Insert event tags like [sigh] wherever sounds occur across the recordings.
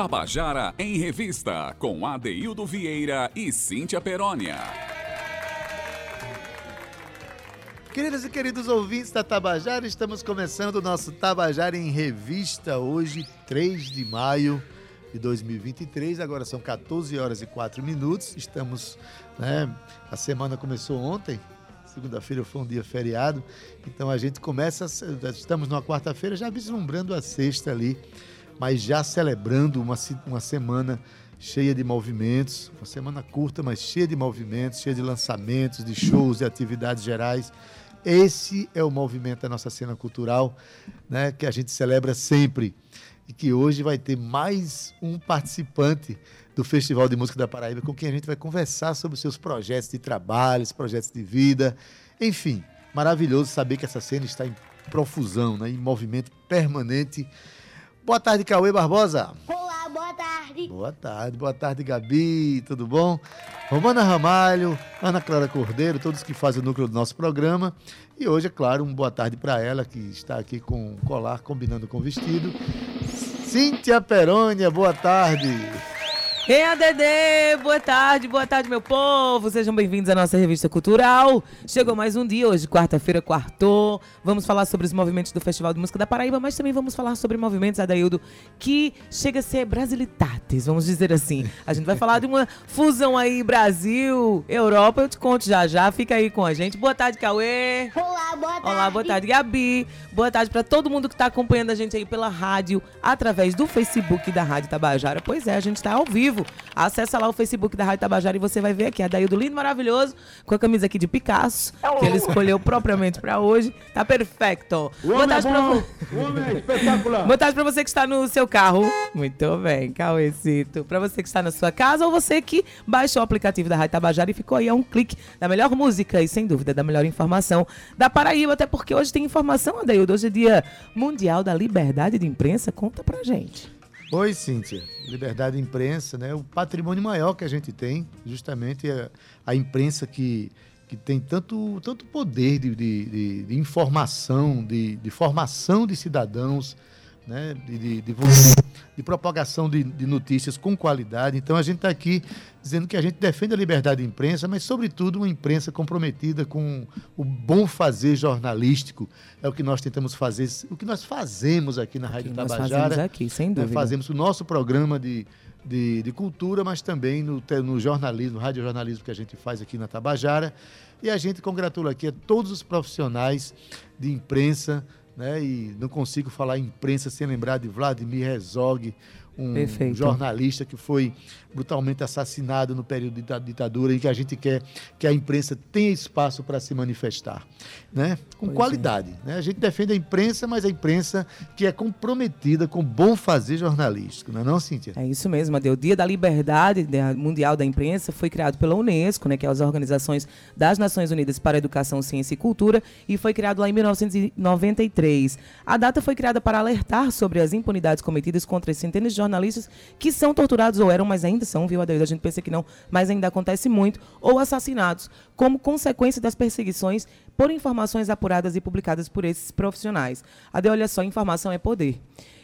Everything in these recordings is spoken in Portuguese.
Tabajara em Revista, com Adeildo Vieira e Cíntia Perónia. Queridas e queridos ouvintes da Tabajara, estamos começando o nosso Tabajara em Revista, hoje, 3 de maio de 2023. Agora são 14 horas e 4 minutos. Estamos, né? A semana começou ontem, segunda-feira foi um dia feriado, então a gente começa, estamos numa quarta-feira já vislumbrando a sexta ali mas já celebrando uma, uma semana cheia de movimentos, uma semana curta, mas cheia de movimentos, cheia de lançamentos, de shows, de atividades gerais. Esse é o movimento da nossa cena cultural, né, que a gente celebra sempre. E que hoje vai ter mais um participante do Festival de Música da Paraíba com quem a gente vai conversar sobre seus projetos de trabalho, projetos de vida. Enfim, maravilhoso saber que essa cena está em profusão, né, em movimento permanente Boa tarde, Cauê Barbosa. Olá, boa tarde. Boa tarde, boa tarde, Gabi, tudo bom? Romana Ramalho, Ana Clara Cordeiro, todos que fazem o núcleo do nosso programa. E hoje, é claro, um boa tarde para ela, que está aqui com colar combinando com vestido. Cíntia Perônia, boa tarde. Ei, ADD! Boa tarde, boa tarde, meu povo! Sejam bem-vindos à nossa revista cultural. Chegou mais um dia, hoje, quarta-feira, quartou. Vamos falar sobre os movimentos do Festival de Música da Paraíba, mas também vamos falar sobre movimentos, Adaildo, que chega a ser brasilitates, vamos dizer assim. A gente vai falar de uma fusão aí, Brasil, Europa, eu te conto já já. Fica aí com a gente. Boa tarde, Cauê! Olá, boa tarde! Olá, boa tarde, Gabi! Boa tarde para todo mundo que está acompanhando a gente aí pela rádio, através do Facebook da Rádio Tabajara. Pois é, a gente está ao vivo vivo, acessa lá o Facebook da Rádio Tabajara e você vai ver aqui a Daildo lindo, maravilhoso, com a camisa aqui de Picasso, que ele escolheu propriamente para hoje. Tá perfeito. Boa tarde, é pra... é espetacular. Boa tarde pra você que está no seu carro. Muito bem, Cauêcito. Pra você que está na sua casa ou você que baixou o aplicativo da Rádio Tabajara e ficou aí a um clique da melhor música e, sem dúvida, da melhor informação da Paraíba, até porque hoje tem informação, Adaildo. Hoje é dia mundial da liberdade de imprensa. Conta pra gente. Oi, Cíntia. Liberdade de imprensa, né? O patrimônio maior que a gente tem, justamente a, a imprensa que, que tem tanto, tanto poder de, de, de informação, de, de formação de cidadãos, né, de, de, de, de propagação de, de, notícias com qualidade. Então a gente está aqui dizendo que a gente defende a liberdade de imprensa, mas sobretudo uma imprensa comprometida com o bom fazer jornalístico. É o que nós tentamos fazer, o que nós fazemos aqui na Rádio Tabajara. Nós fazemos aqui, sem dúvida. fazemos o nosso programa de, de, de cultura, mas também no, no jornalismo, no radiojornalismo que a gente faz aqui na Tabajara. E a gente congratula aqui a todos os profissionais de imprensa, né? E não consigo falar imprensa sem lembrar de Vladimir Herzog, um Perfeito. jornalista que foi brutalmente assassinado no período da ditadura e que a gente quer que a imprensa tenha espaço para se manifestar, né? Com pois qualidade, é. né? A gente defende a imprensa, mas a imprensa que é comprometida com bom fazer jornalístico, não é não, Cíntia? É isso mesmo, Adeu. O Dia da Liberdade Mundial da Imprensa foi criado pela Unesco, né, que é as organizações das Nações Unidas para a Educação, Ciência e Cultura, e foi criado lá em 1993. A data foi criada para alertar sobre as impunidades cometidas contra centenas de jornalistas que são torturados ou eram, mas ainda são, viu, Adeildo? A gente pensa que não, mas ainda acontece muito, ou assassinados, como consequência das perseguições por informações apuradas e publicadas por esses profissionais. Ade, olha só, informação é poder.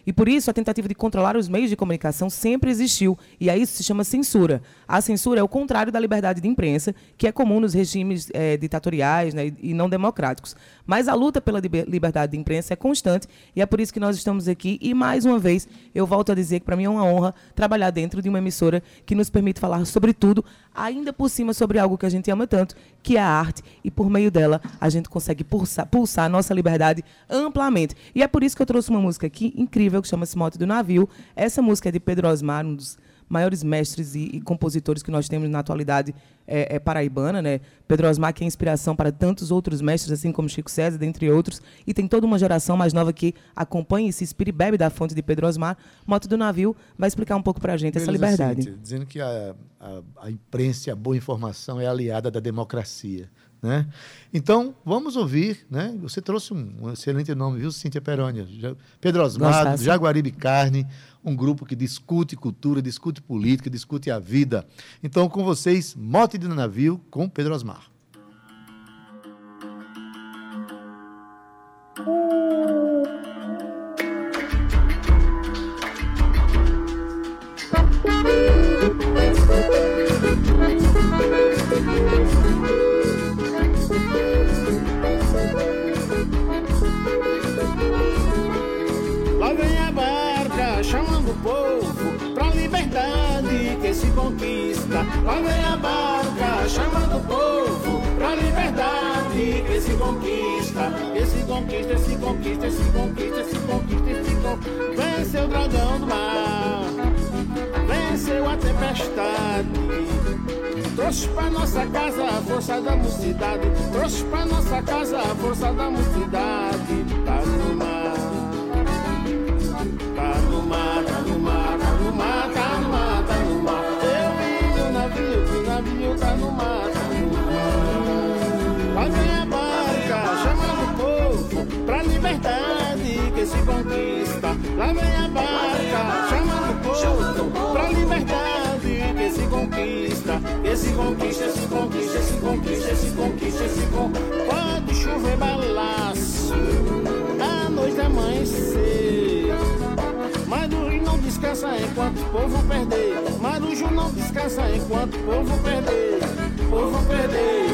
E por isso a tentativa de controlar os meios de comunicação sempre existiu, e a isso se chama censura. A censura é o contrário da liberdade de imprensa, que é comum nos regimes é, ditatoriais né, e não democráticos. Mas a luta pela liberdade de imprensa é constante, e é por isso que nós estamos aqui. E mais uma vez, eu volto a dizer que para mim é uma honra trabalhar dentro de uma emissora que nos permite falar sobre tudo, ainda por cima sobre algo que a gente ama tanto, que é a arte, e por meio dela a gente consegue pulsar, pulsar a nossa liberdade amplamente. E é por isso que eu trouxe uma música aqui incrível que chama-se Mote do Navio. Essa música é de Pedro Osmar, um dos maiores mestres e, e compositores que nós temos na atualidade é, é, paraibana, né? Pedro Osmar que é inspiração para tantos outros mestres, assim como Chico César, dentre outros, e tem toda uma geração mais nova que acompanha e se inspira e bebe da fonte de Pedro Osmar. Moto do Navio vai explicar um pouco para a gente essa liberdade. Assim, dizendo que a, a, a imprensa e a boa informação é aliada da democracia. Né? Então, vamos ouvir, né? Você trouxe um, um excelente nome, viu, Cíntia Perônia? Pedro Osmar, Jaguaribe Carne, um grupo que discute cultura, discute política, discute a vida. Então, com vocês, Mote de Navio com Pedro Osmar. Vem a barca chamando o povo pra liberdade que se conquista. Que se conquista, se conquista, se conquista, se conquista, conquista. Vence o dragão do mar, venceu a tempestade. Trouxe pra nossa casa a força da mocidade. Trouxe pra nossa casa a força da mocidade. Conquista. Que se conquista, se conquista, se conquista, se conquista, se conquista. Pode chover balaço, a noite amanhecer. Marujo não descansa enquanto o povo perder. Marujo não descansa enquanto o povo perder. Povo perder.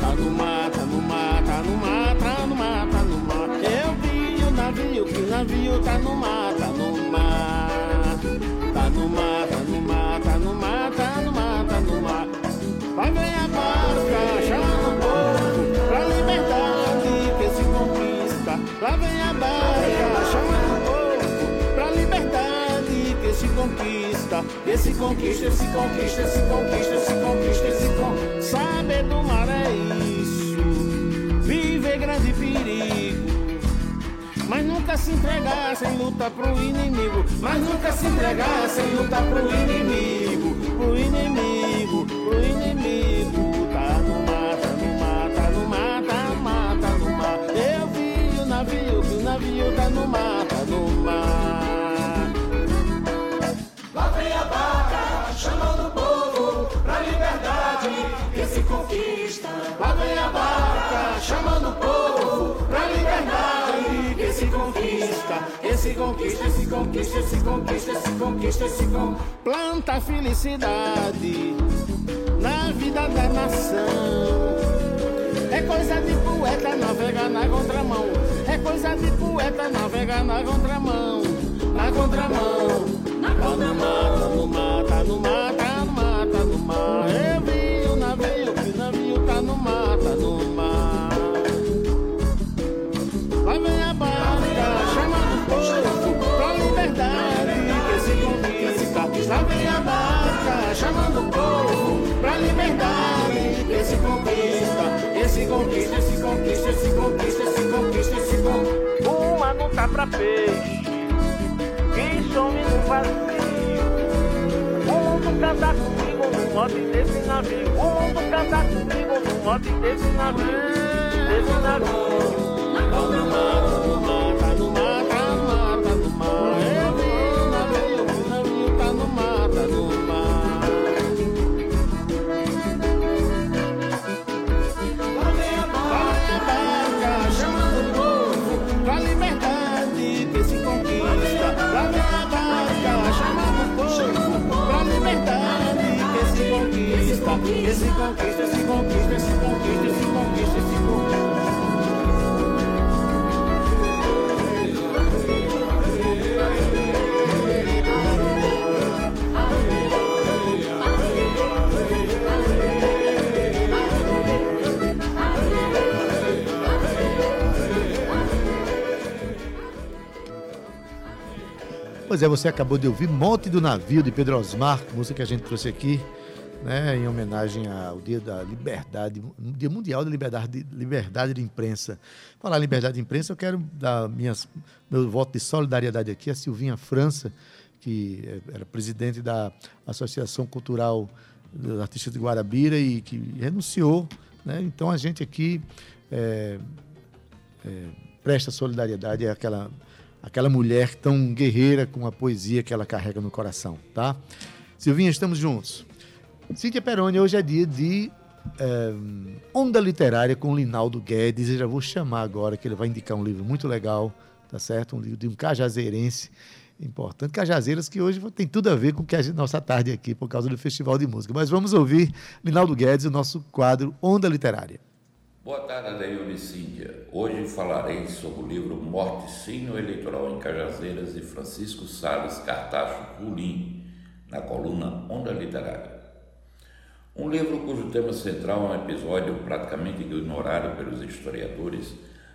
Tá no mar, tá no mar, tá no mar, tá no mar, tá no mar. Eu vi o navio, que o navio tá no mar. Tá no mar, tá no mar, Lá vem a barca, chama o povo pra liberdade que se conquista. Que se conquista, se conquista, se conquista, se conquista, se conquista. Saber do mar é isso, viver grande perigo. Mas nunca se entregar sem lutar pro inimigo. Mas nunca se entregar sem lutar pro inimigo. Pro inimigo, pro inimigo. Tá no navio, tá no mar, no mar. Lá vem a barca, chamando o povo pra liberdade que se conquista. Lá vem a barca, chamando o povo pra liberdade que se conquista. Que se conquista, se conquista, se conquista, se conquista, se conquista. Planta felicidade na vida da nação. É coisa de poeta navegar na contramão. É coisa de poeta navegar na contramão. Na contramão. Mar, tá no mar, tá no mar, pra peixe, que some no vazio. O mundo canta comigo no mote desse navio. O mundo canta comigo no mote desse navio. Desse navio. Conquista, se conquista, se conquista, se conquista, se conquista. Pois é, você acabou de ouvir Monte do Navio de Pedro Osmar, música que a gente trouxe aqui, né, em homenagem ao Dia da Liberdade, Dia Mundial da Liberdade, liberdade de Imprensa. Falar em liberdade de imprensa, eu quero dar minhas, meu voto de solidariedade aqui a Silvinha França, que era presidente da Associação Cultural dos Artistas de Guarabira e que renunciou. Né? Então a gente aqui eh, eh, presta solidariedade àquela aquela mulher tão guerreira com a poesia que ela carrega no coração, tá? Silvinha, estamos juntos. Cíntia Peroni, hoje é dia de eh, Onda Literária com Linaldo Guedes. Eu já vou chamar agora, que ele vai indicar um livro muito legal, tá certo? Um livro de um cajazeirense importante. Cajazeiras que hoje tem tudo a ver com a nossa tarde aqui, por causa do Festival de Música. Mas vamos ouvir Linaldo Guedes, o nosso quadro Onda Literária. Boa tarde, Adeildo e Cíntia. Hoje falarei sobre o livro Morticínio Eleitoral em Cajazeiras de Francisco Salles Cartacho Rulim, na coluna Onda Literária. Um livro cujo tema central é um episódio praticamente ignorado pelos historiadores,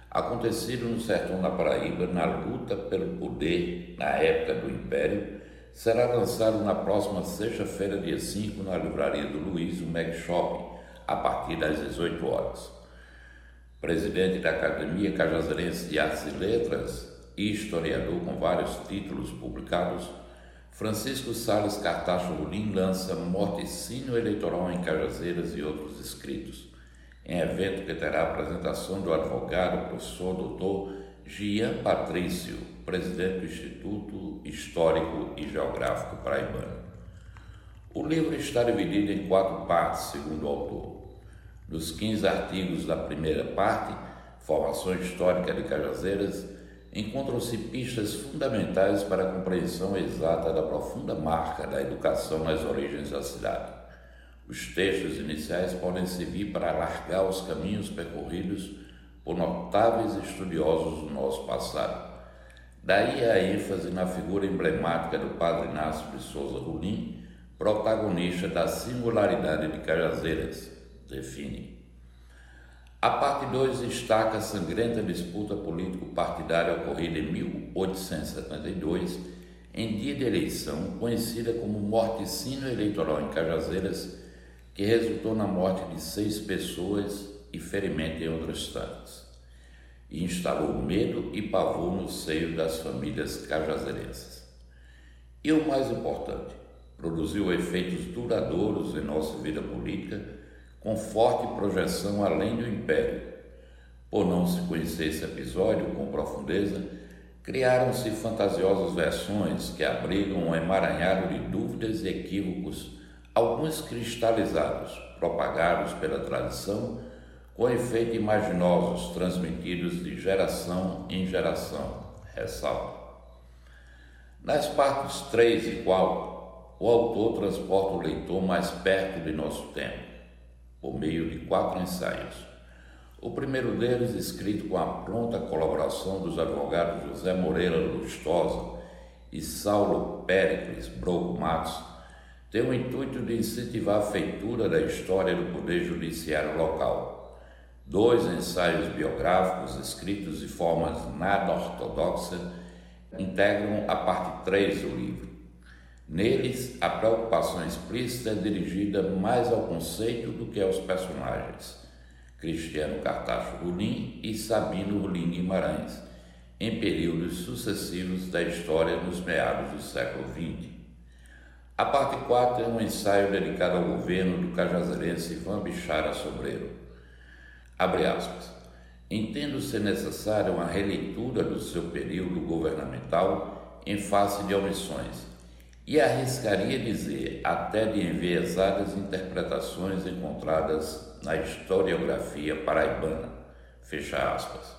acontecido no sertão da Paraíba na luta pelo poder na época do Império, será lançado na próxima sexta-feira, dia 5, na livraria do Luiz, o Mag Shopping, a partir das 18 horas. Presidente da Academia Cajazeirense de Artes e Letras e historiador com vários títulos publicados, Francisco Salles Cartacho Rolim lança Morticínio Eleitoral em Cajazeiras e outros escritos, em evento que terá a apresentação do advogado professor doutor Gian Patrício, presidente do Instituto Histórico e Geográfico Paraibano. O livro está dividido em quatro partes, segundo o autor. Dos 15 artigos da primeira parte, Formação Histórica de Cajazeiras, encontram-se pistas fundamentais para a compreensão exata da profunda marca da educação nas origens da cidade. Os textos iniciais podem servir para alargar os caminhos percorridos por notáveis estudiosos do nosso passado. Daí a ênfase na figura emblemática do padre Inácio de Souza Rolim, protagonista da singularidade de Cajazeiras, define. A parte 2 destaca a sangrenta disputa político-partidária ocorrida em 1872, em dia de eleição, conhecida como morticínio eleitoral em Cajazeiras, que resultou na morte de seis pessoas e ferimento em outras tantas, e instalou medo e pavor no seio das famílias cajazeirenses. E o mais importante, produziu efeitos duradouros em nossa vida política com forte projeção além do império. Por não se conhecer esse episódio com profundeza, criaram-se fantasiosas versões que abrigam um emaranhado de dúvidas e equívocos, alguns cristalizados, propagados pela tradição, com efeito imaginosos transmitidos de geração em geração, ressalva. Nas partes 3 e 4, o autor transporta o leitor mais perto de nosso tempo por meio de quatro ensaios. O primeiro deles, escrito com a pronta colaboração dos advogados José Moreira Lustosa e Saulo Péricles Broco Matos, tem o intuito de incentivar a feitura da história do Poder Judiciário local. Dois ensaios biográficos, escritos de forma nada ortodoxa, integram a parte 3 do livro. Neles, a preocupação explícita é dirigida mais ao conceito do que aos personagens. Cristiano Cartacho Rolim e Sabino Rolim Guimarães, em períodos sucessivos da história nos meados do século XX. A parte 4 é um ensaio dedicado ao governo do cajazeirense Ivan Bichara Sobreiro. Abre aspas. Entendo ser necessária uma releitura do seu período governamental em face de omissões e arriscaria dizer até de enviesadas interpretações encontradas na historiografia paraibana. Fecha aspas.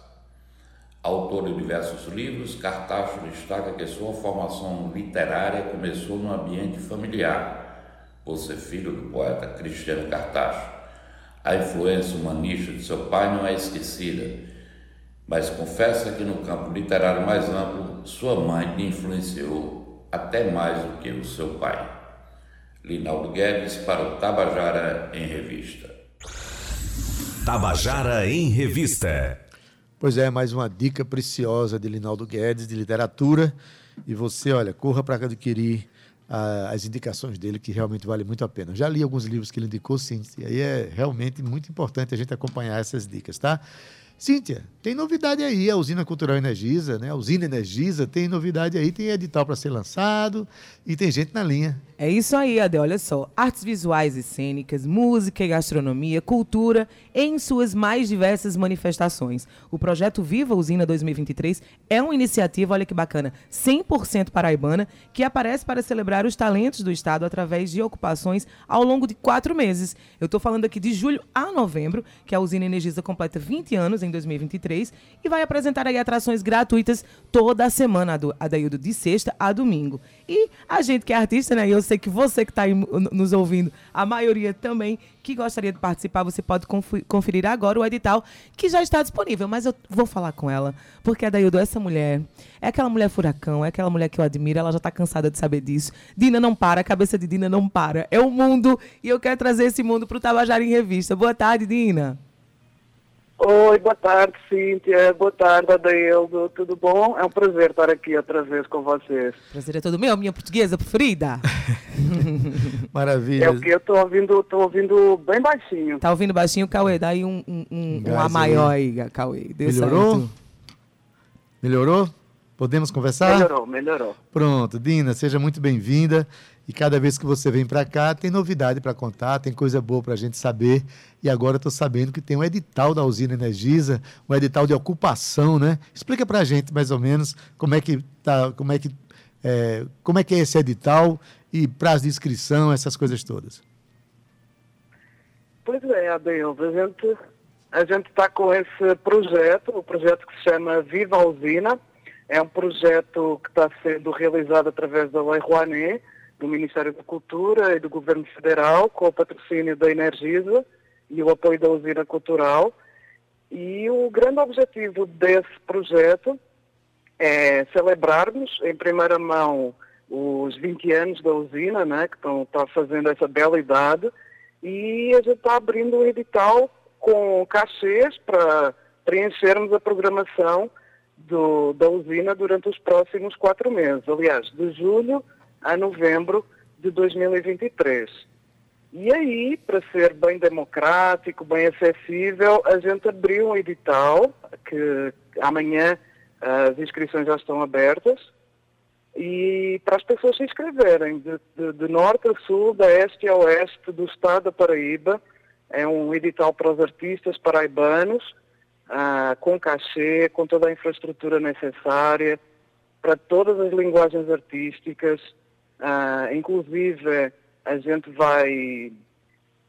Autor de diversos livros, Cartacho destaca que sua formação literária começou no ambiente familiar, por ser filho do poeta Cristiano Cartacho. A influência humanista de seu pai não é esquecida, mas confessa que no campo literário mais amplo, sua mãe lhe influenciou até mais do que o seu pai. Linaldo Guedes para o Tabajara em Revista. Tabajara em Revista. Pois é, mais uma dica preciosa de Linaldo Guedes, de literatura. E você, olha, corra para adquirir ah, as indicações dele, que realmente vale muito a pena. já li alguns livros que ele indicou, sim, e aí é realmente muito importante a gente acompanhar essas dicas, tá? Cíntia, tem novidade aí, a Usina Cultural Energisa, né? A Usina Energisa tem novidade aí, tem edital para ser lançado e tem gente na linha. É isso aí, Ade. Olha só. Artes visuais e cênicas, música e gastronomia, cultura em suas mais diversas manifestações. O projeto Viva Usina 2023 é uma iniciativa, olha que bacana, 100% paraibana, que aparece para celebrar os talentos do Estado através de ocupações ao longo de quatro meses. Eu estou falando aqui de julho a novembro, que a Usina Energisa completa 20 anos em em 2023 e vai apresentar aí atrações gratuitas toda a semana, Adu- Adaildo, de sexta a domingo. E a gente que é artista, né? Eu sei que você que está aí nos ouvindo, a maioria também que gostaria de participar, você pode conferir agora o edital que já está disponível. Mas eu vou falar com ela, porque Adaildo, essa mulher é aquela mulher furacão, é aquela mulher que eu admiro, ela já está cansada de saber disso. Dina não para, a cabeça de Dina não para. É o mundo e eu quero trazer esse mundo para o Tabajara em Revista. Boa tarde, Dina. Oi, boa tarde, Cíntia. Boa tarde, Adaildo. Tudo bom? É um prazer estar aqui outra vez com vocês. Prazer é todo meu, minha portuguesa preferida. [laughs] [laughs] Maravilha. É o que eu estou ouvindo, tô ouvindo bem baixinho. Tá ouvindo baixinho, Cauê? Dá aí um, um, um, um A maior aí, Cauê. Deu Melhorou? certo. Melhorou? Podemos conversar? Melhorou, melhorou. Pronto, Dina, seja muito bem-vinda. E cada vez que você vem para cá, tem novidade para contar, tem coisa boa para a gente saber. E agora estou sabendo que tem um edital da usina Energisa, um edital de ocupação, né? Explica para a gente mais ou menos como é que tá, como é que é, como é que é esse edital e prazo de inscrição, essas coisas todas. Pois é, Adaildo. A gente a gente está com esse projeto, o projeto que se chama Viva a Usina. É um projeto que está sendo realizado através da Lei Rouanet, do Ministério da Cultura e do Governo Federal, com o patrocínio da Energisa e o apoio da Usina Cultural. E o grande objetivo desse projeto é celebrarmos, em primeira mão, os 20 anos da usina, né, que estão tá fazendo essa bela idade, e a gente está abrindo um edital com cachês para preenchermos a programação do- da usina durante os próximos quatro meses, aliás, de julho a novembro de 2023. E aí, para ser bem democrático, bem acessível, a gente abriu um edital que amanhã ah, as inscrições já estão abertas e para as pessoas se inscreverem de, de- de norte a sul, da este a oeste do estado da Paraíba. É um edital para os artistas paraibanos, ah, com cachê, com toda a infraestrutura necessária, para todas as linguagens artísticas. Ah, inclusive, a gente vai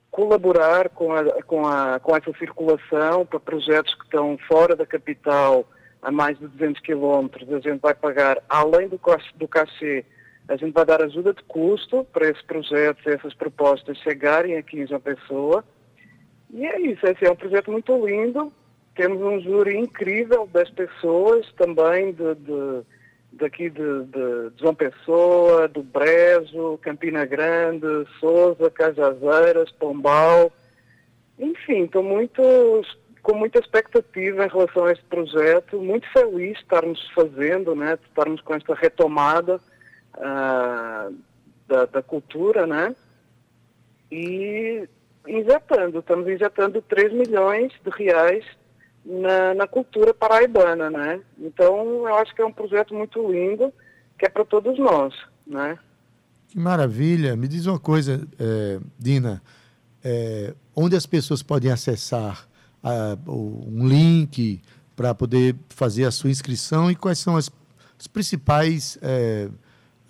colaborar com, a, com, a, com essa circulação para projetos que estão fora da capital a mais de 200 quilómetros. A gente vai pagar, além do, do cachê, a gente vai dar ajuda de custo para esses projetos, essas propostas chegarem aqui em João Pessoa. E é isso, esse é um projeto muito lindo. Temos um júri incrível das pessoas também de, de- daqui de, de- de João Pessoa, do Brejo, Campina Grande, Souza, Cajazeiras, Pombal. Enfim, estou muito, com muita expectativa em relação a este projeto, muito feliz de estarmos fazendo, né, de estarmos com esta retomada ah, da, da cultura, né? E injetando, estamos injetando 3 milhões de reais na, na cultura paraibana, né? Então, eu acho que é um projeto muito lindo, que é para todos nós, né? Que maravilha! Me diz uma coisa, eh, Dina, eh, onde as pessoas podem acessar o- um link para poder fazer a sua inscrição e quais são as- os principais eh,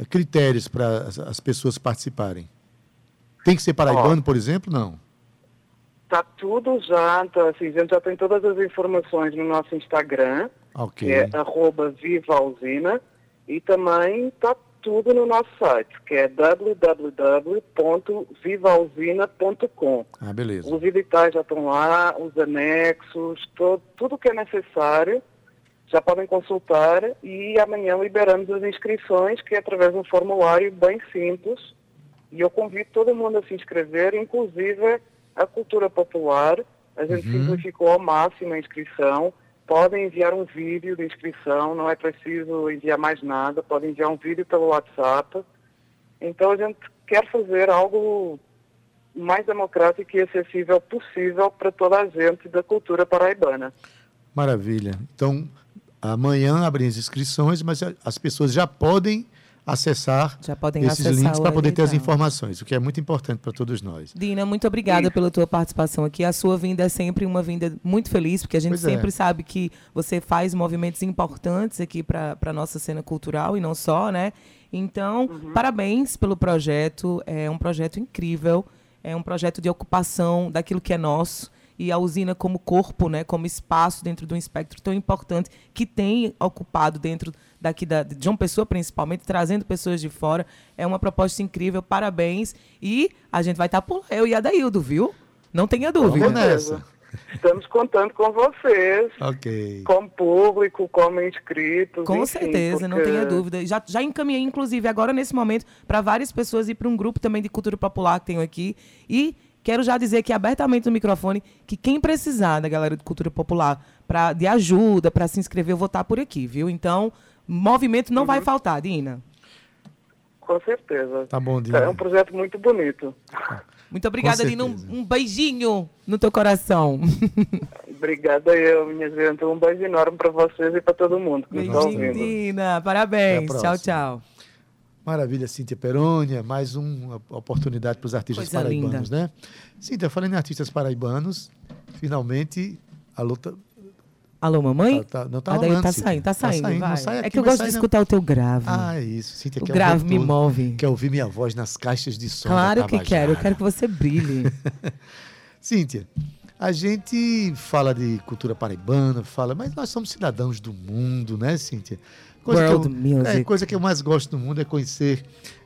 critérios para as, as pessoas participarem? Tem que ser paraibano, por exemplo? Não. Está tudo já, tá, assim, a gente já tem todas as informações no nosso Instagram, Ok. que é arroba Viva Usina, e também está tudo no nosso site, que é www.vivausina.com. Ah, beleza. Os editais já estão lá, os anexos, to- tudo que é necessário, já podem consultar e amanhã liberamos as inscrições, que é através de um formulário bem simples. E eu convido todo mundo a se inscrever, inclusive a cultura popular. A gente simplificou ao máximo a inscrição. Podem enviar um vídeo de inscrição, não é preciso enviar mais nada, podem enviar um vídeo pelo WhatsApp. Então a gente quer fazer algo mais democrático e acessível possível para toda a gente da cultura paraibana. Maravilha. Então, amanhã abrem as inscrições, mas as pessoas já podem acessar Já podem esses acessar links para poder ter as informações, o que é muito importante para todos nós. Dina, muito obrigada pela tua participação aqui. A sua vinda é sempre uma vinda muito feliz, porque a gente Pois é. sempre sabe que você faz movimentos importantes aqui para a nossa cena cultural e não só, né? Então, parabéns pelo projeto. É um projeto incrível. É um projeto de ocupação daquilo que é nosso. E a usina como corpo, né, como espaço dentro de um espectro tão importante que tem ocupado dentro daqui da, de João Pessoa, principalmente, trazendo pessoas de fora. É uma proposta incrível, parabéns. E a gente vai estar por eu e a Daildo, viu? Não tenha dúvida. Vamos nessa. Estamos contando com vocês, Ok. como público, como inscritos. Com enfim, certeza, não porque- tenha dúvida. Já, já encaminhei, inclusive, agora nesse momento, para várias pessoas e para um grupo também de cultura popular que tenho aqui. E quero já dizer aqui abertamente no microfone que quem precisar da galera de cultura popular pra, de ajuda para se inscrever, eu vou estar por aqui, viu? Então, movimento não Uhum. vai faltar, Dina. Com certeza. Tá bom, É Dina. um projeto muito bonito. Muito obrigada, Dina. Um, um beijinho no teu coração. [laughs] Obrigada eu, minha gente. Um beijo enorme para vocês e para todo mundo que está beijinho. Dina. Parabéns. Tchau, tchau. Maravilha, Cíntia Perônia, mais uma oportunidade para os artistas Coisa paraibanos, né? Cíntia, falando em artistas paraibanos, finalmente a luta. Alô, mamãe? Tá- tá- não, tá Ah, daí rolando, tá Cíntia. saindo, tá Tá saindo, saindo, não vai. sai é aqui, que eu gosto de não. escutar o teu grave. Ah, é isso. Cíntia o grave me tudo. move. Quer ouvir minha voz nas caixas de som. Claro que quero, eu quero que você brilhe. [laughs] Cíntia, a gente fala de cultura paraibana, fala, mas nós somos cidadãos do mundo, né, Cíntia? World que eu, music. É, coisa que eu mais gosto no mundo é conhecer.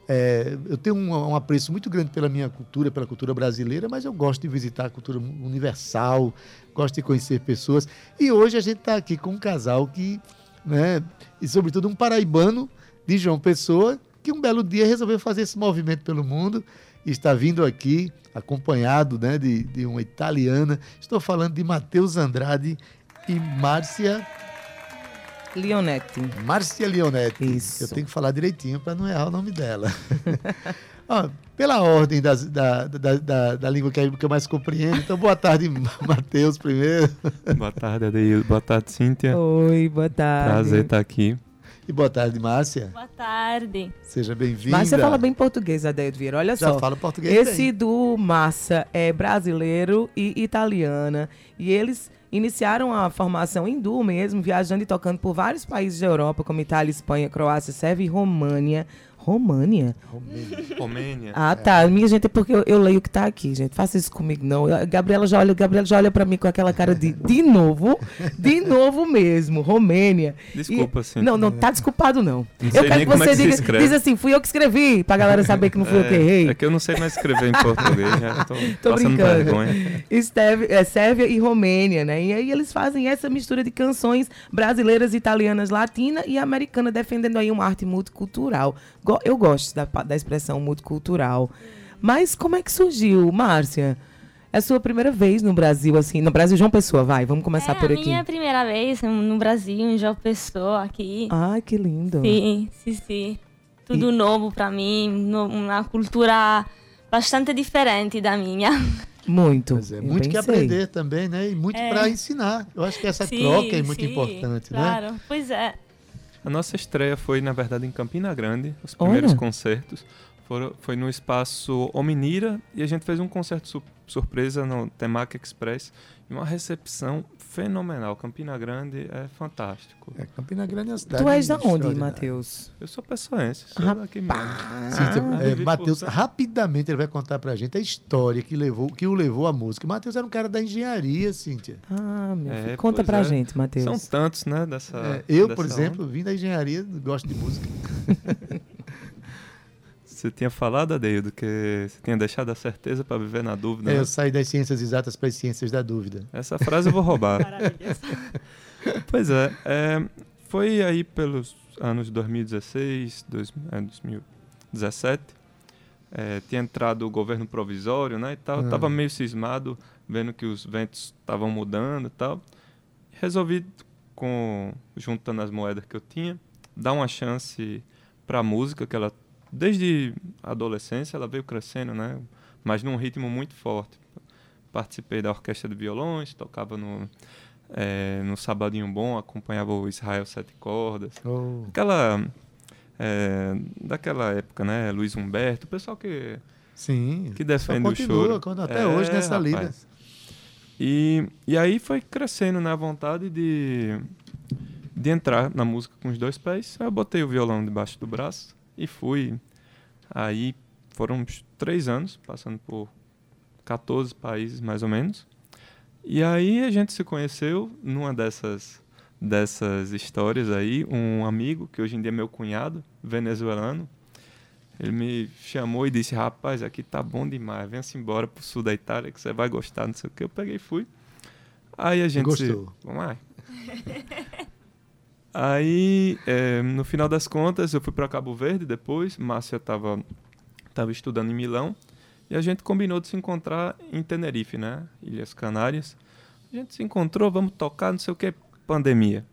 é, eu tenho um, um apreço muito grande pela minha cultura, pela cultura brasileira, mas eu gosto de visitar a cultura universal, gosto de conhecer pessoas. E hoje a gente está aqui com um casal que, né, e sobretudo um paraibano de João Pessoa, que um belo dia resolveu fazer esse movimento pelo mundo e está vindo aqui acompanhado né, de, de uma italiana. Estou falando de Matheus Andrade e Márcia, Leonetti. Márcia Leonetti. Isso. Eu tenho que falar direitinho para não errar o nome dela. [laughs] Ó, pela ordem das- da, da, da, da língua que eu mais compreendo. Então, boa tarde, [laughs] Matheus, primeiro. Boa tarde, Adeildo. Boa tarde, Cíntia. Oi, boa tarde. Prazer estar aqui. E boa tarde, Márcia. Boa tarde. Seja bem-vinda. Mas você fala bem português, Adeildo Vieira. Olha Já só. fala português Esse bem. do Massa é brasileiro e italiana. E eles iniciaram a formação duo mesmo, viajando e tocando por vários países da Europa, como Itália, Espanha, Croácia, Sérvia e România. România? Romênia. Ah, tá. Minha gente, é porque eu, eu leio o que tá aqui, gente. Faça isso comigo, não. A Gabriela já olha, Gabriela já olha pra mim com aquela cara de de novo, de novo mesmo, Romênia. Desculpa, Cíntia. Não, não tá desculpado, não. Não eu quero que é você que se diga, diz assim, fui eu que escrevi, pra galera saber que não fui eu que errei. É, é que eu não sei mais escrever em português, já tô, [laughs] Tô brincando. vergonha. Esteve- é, Sérvia e Romênia, né? E aí eles fazem essa mistura de canções brasileiras, italianas, latina e americana, defendendo aí uma arte multicultural. Go- Eu gosto da, da expressão multicultural. Mas como é que surgiu, Márcia? É a sua primeira vez no Brasil, assim, no Brasil João Pessoa, vai, vamos começar é por a aqui. minha primeira vez no Brasil, em João Pessoa, aqui. Ai, que lindo. Sim, sim, sim. Tudo novo para mim, no- uma cultura bastante diferente da minha. Muito. Pois é, eu muito que aprender também, né? E muito É. para ensinar. Eu acho que essa Sim, troca é muito sim, importante, né? Claro, pois é. A nossa estreia foi, na verdade, em Campina Grande. Os primeiros Olha. concertos foram, foi no espaço Ominira e a gente fez um concerto su- surpresa no Temac Express. E uma recepção fenomenal. Campina Grande é fantástico. É, Campina Grande é uma cidade Tu és da onde. Matheus? Eu sou pessoense, sou daqui mesmo. Cíntia, Ah, é, Matheus, por- rapidamente ele vai contar pra gente a história que, levou, que o levou à música. Matheus era um cara da engenharia, Cíntia. Ah, meu É, filho. Conta pra é. gente, Matheus. São tantos, né? Dessa, É, eu, por dessa exemplo, onda. vim da engenharia, gosto de música. [laughs] Você tinha falado, Adeildo, que você tinha deixado a certeza para viver na dúvida. É, né? eu saí das ciências exatas para as ciências da dúvida. Essa frase eu vou roubar. [laughs] [laughs] Pois é, é, foi aí pelos anos 2016, dois, é, 2017, é, tinha entrado o governo provisório, né, e tal, Ah. tava meio cismado, vendo que os ventos estavam mudando e tal, resolvi, com, juntando as moedas que eu tinha, dar uma chance para a música, que ela, desde a adolescência, ela veio crescendo, né, mas num ritmo muito forte. Participei da orquestra de violões, tocava no, é, no Sabadinho Bom, acompanhava o Israel Sete Cordas. Oh, Aquela. é, daquela época, né? Luiz Humberto, o pessoal que, sim. que defende o continua, choro. quando- até É, hoje nessa lida. E, e aí foi crescendo né, a vontade de, de entrar na música com os dois pés. Eu botei o violão debaixo do braço e fui. Aí foram uns três anos, passando por 14 países mais ou menos. E aí a gente se conheceu numa dessas, dessas histórias aí, um amigo, que hoje em dia é meu cunhado, venezuelano, ele me chamou e disse, rapaz, aqui tá bom demais, venha-se embora pro sul da Itália que você vai gostar, não sei o que. Eu peguei e fui. Aí a gente... Gostou? Vamos lá. [laughs] Aí, é, no final das contas, eu fui para Cabo Verde depois. Márcia estava tava estudando em Milão. E a gente combinou de se encontrar em Tenerife, né? Ilhas Canárias. A gente se encontrou, vamos tocar, não sei o que, pandemia.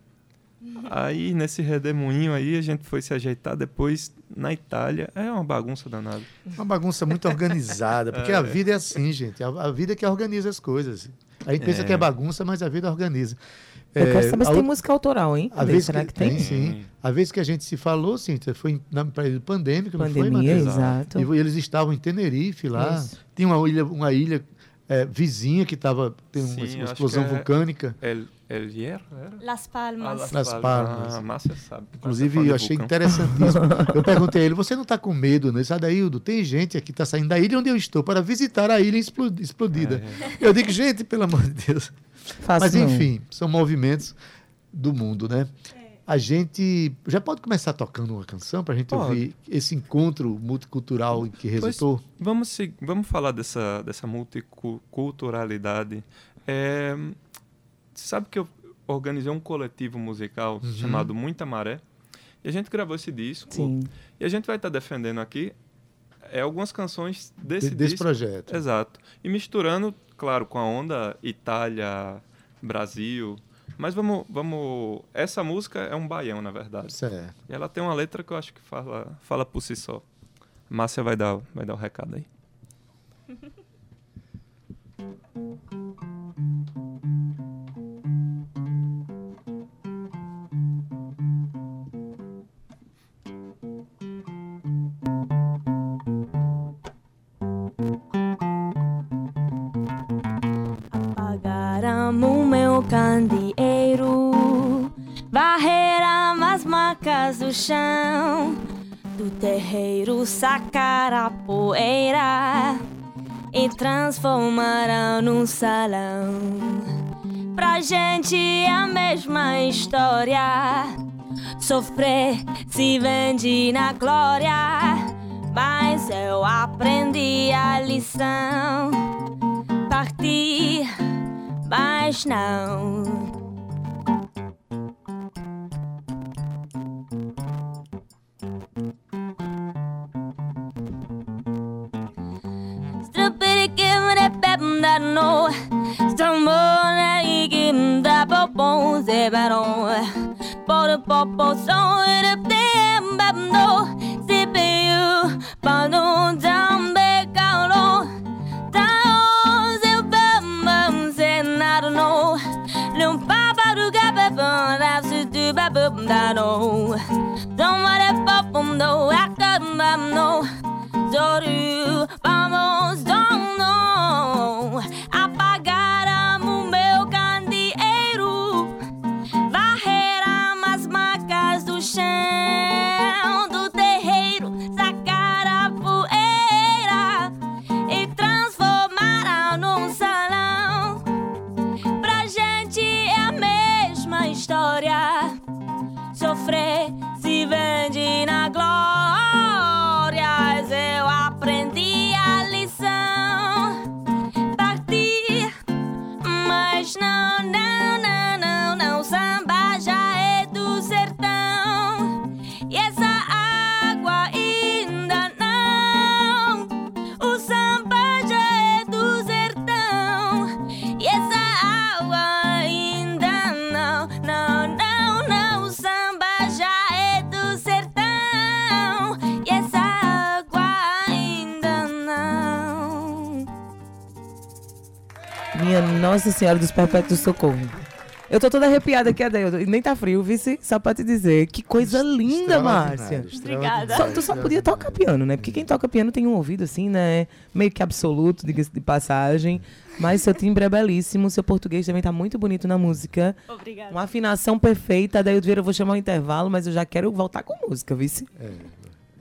Aí, nesse redemoinho aí, a gente foi se ajeitar depois na Itália. É uma bagunça danada. Uma bagunça muito organizada, porque a [laughs] vida é assim, gente. A, a vida é que organiza as coisas. A gente pensa É. que é bagunça, mas a vida organiza. Eu quero É, saber se a tem música autoral, hein? A vez Será que, tem? sim. A vez que a gente se falou, Cíntia, foi em- na período pandêmico, não foi, Pandemia, Matheus? exato. E eles estavam em Tenerife lá. Isso. Tinha uma ilha, uma ilha é, vizinha que estava tem uma, Sim, uma acho explosão é- vulcânica. El, El Hierro, era? Las Palmas. Las Palmas. Ah, Márcia sabe. Inclusive, eu achei vulcão. interessantíssimo. [laughs] Eu perguntei a ele: você não está com medo, né? Ele Adaildo, tem gente aqui que está saindo da ilha onde eu estou para visitar a ilha explo- explodida. É. Eu digo, gente, pelo amor de Deus. Fácil Mas não. enfim, são movimentos do mundo, né? A gente já pode começar tocando uma canção para a gente Pode. ouvir esse encontro multicultural que Pois, resultou? vamos, se- vamos falar dessa, dessa multiculturalidade. É, sabe que eu organizei um coletivo musical Uhum. chamado Muita Maré. E a gente gravou esse disco. Sim. E a gente vai estar defendendo aqui é, algumas canções desse, De- desse disco. projeto. Exato. E misturando, claro, com a onda Itália, Brasil. Mas vamos, vamos. Essa música é um baião, na verdade. Certo. E ela tem uma letra que eu acho que fala, fala por si só. Márcia vai dar, vai dar o recado aí. [laughs] Apagaram o meu candeeiro, varreram as macas do chão, do terreiro sacaram a poeira e transformaram num salão. Pra gente é a mesma história, sofrer se vende na glória, mas eu aprendi a lição English now. Stupid giving I know. Stumble give that but a bubble, so it. Minha Nossa Senhora dos Perpétuos Socorro. Eu tô toda arrepiada aqui, Adeildo. E nem tá frio, vice? Só pra te dizer. Que coisa linda, Márcia. Obrigada. Só- tu só podia tocar piano, né? Porque quem toca piano tem um ouvido assim, né? Meio que absoluto, diga-se de passagem. Mas seu timbre é belíssimo, seu português também tá muito bonito na música. Obrigada. Uma afinação perfeita. Daí Vieira, eu vou chamar o intervalo, mas eu já quero voltar com música, vice? É,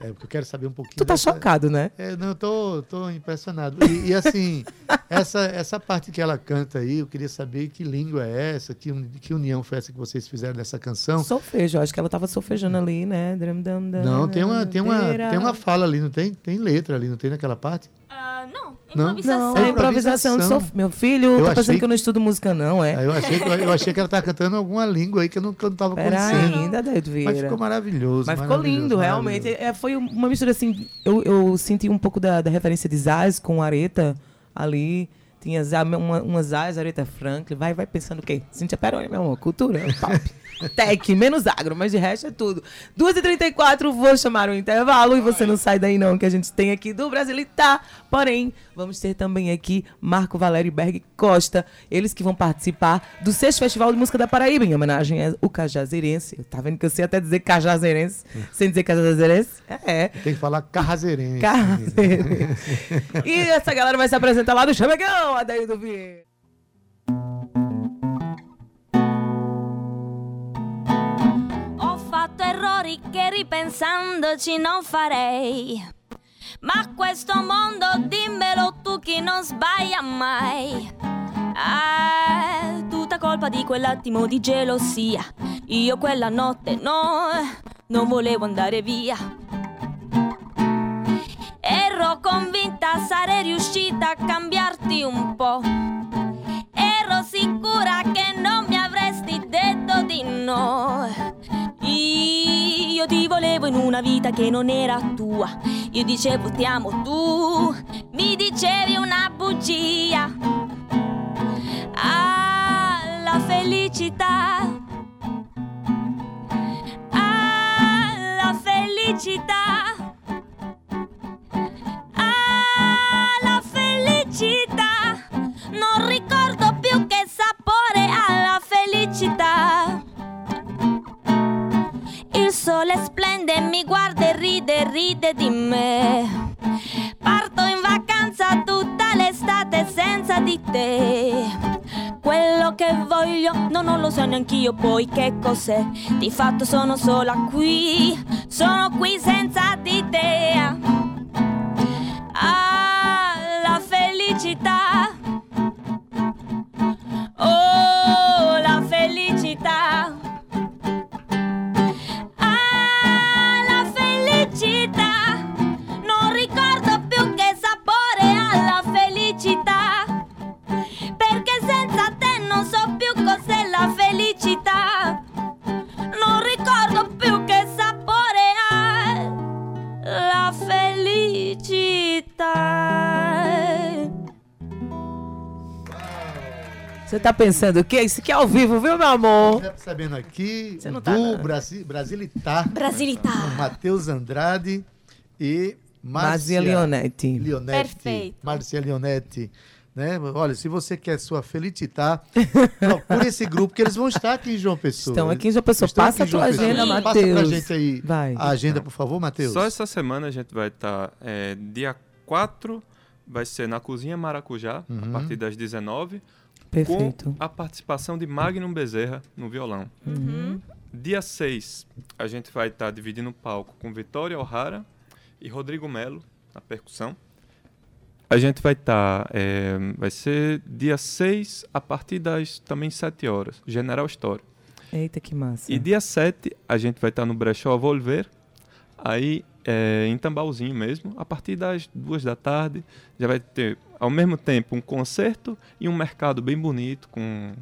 porque eu quero saber um pouquinho. Tu tá dessa- chocado, né? É, não, eu tô, tô impressionado. E, e, assim, [laughs] essa, essa parte que ela canta aí, eu queria saber que língua é essa, que, que união foi essa que vocês fizeram nessa canção. Solfejo, acho que ela tava solfejando ali, né? Não, tem uma, tem uma, tem uma fala ali, não tem? Tem letra ali, não tem naquela parte? Ah, não, improvisação. Não, é improvisação de improvisação. Meu filho, Eu tá pensando que eu não estudo música, não, é? Aí eu achei, que, eu achei que ela tava cantando alguma língua aí que eu não, que eu não tava Pera conhecendo. ainda, David Vieira. Mas ficou maravilhoso. Mas ficou maravilhoso, lindo, realmente. É, foi uma mistura assim. Eu, eu senti um pouco da, da referência de Zaz com Areta ali. Tinha uma, uma Zaz, Areta Franklin. Vai, vai pensando o quê? Cintia Peroni, meu amor. Cultura, pop. [laughs] Tech, menos agro, mas de resto é tudo. 2h34, vou chamar o intervalo e você não sai daí não, que a gente tem aqui do Brasilitá. Porém, vamos ter também aqui Marco Valério e Berg Costa, eles que vão participar do sexto Festival de Música da Paraíba, em homenagem ao Cajazeirense. Tá vendo que eu sei até dizer Cajazeirense, sem dizer Cajazeirense? É, Tem que falar carrazeirense. Cajazeirense. [laughs] e essa galera vai se apresentar lá no Chamegão, Adaildo Vieira. Errori che ripensandoci non farei. Ma questo mondo dimmelo tu chi non sbaglia mai. Ah, tutta colpa di quell'attimo di gelosia. Io quella notte no, non volevo andare via. Ero convinta sarei riuscita a cambiarti un po'. Ero sicura che non mi avresti detto di no. Io ti volevo in una vita che non era tua. Io dicevo ti amo tu, mi dicevi una bugia. Ah, la felicità. Ah, la felicità. Ah, la felicità. Non ricordo più che sapore ha la felicità. Splende, mi guarda e ride, ride di me. Parto in vacanza tutta l'estate senza di te. Quello che voglio, no, non lo so neanch'io poi che cos'è. Di fatto sono sola qui, sono qui senza di te. Ah, la felicità. Você tá pensando o quê? Isso aqui é ao vivo, viu, meu amor? Já sabendo aqui Você não do tá, não. Brasi Brasilitá, Brasilità. Matheus Andrade e Mazia Márcia Leonetti. Leonetti. Perfeito. Márcia Leonetti. Né? Olha, se você quer sua Felititá, [laughs] procure esse grupo, que eles vão estar aqui em João Pessoa. Estão aqui em João Pessoa. Estão Passa a tua João Pessoa. agenda, Passa pra Matheus. gente aí Vai. a agenda, por favor, Matheus. Só essa semana a gente vai estar. dia 4 vai ser na Cozinha Maracujá, Uhum. a partir das 19 Perfeito. com a participação de Magnum Bezerra no violão. Dia 6, a gente vai estar dividindo o palco com Vitória O'Hara e Rodrigo Melo na percussão. A gente vai estar. vai ser dia 6, a partir das também 7 horas, General História. Eita, que massa. E dia 7, a gente vai estar no Brechó Volver, aí é, em Tambalzinho mesmo, a partir das duas da tarde. Já vai ter, ao mesmo tempo, um concerto e um mercado bem bonito, com,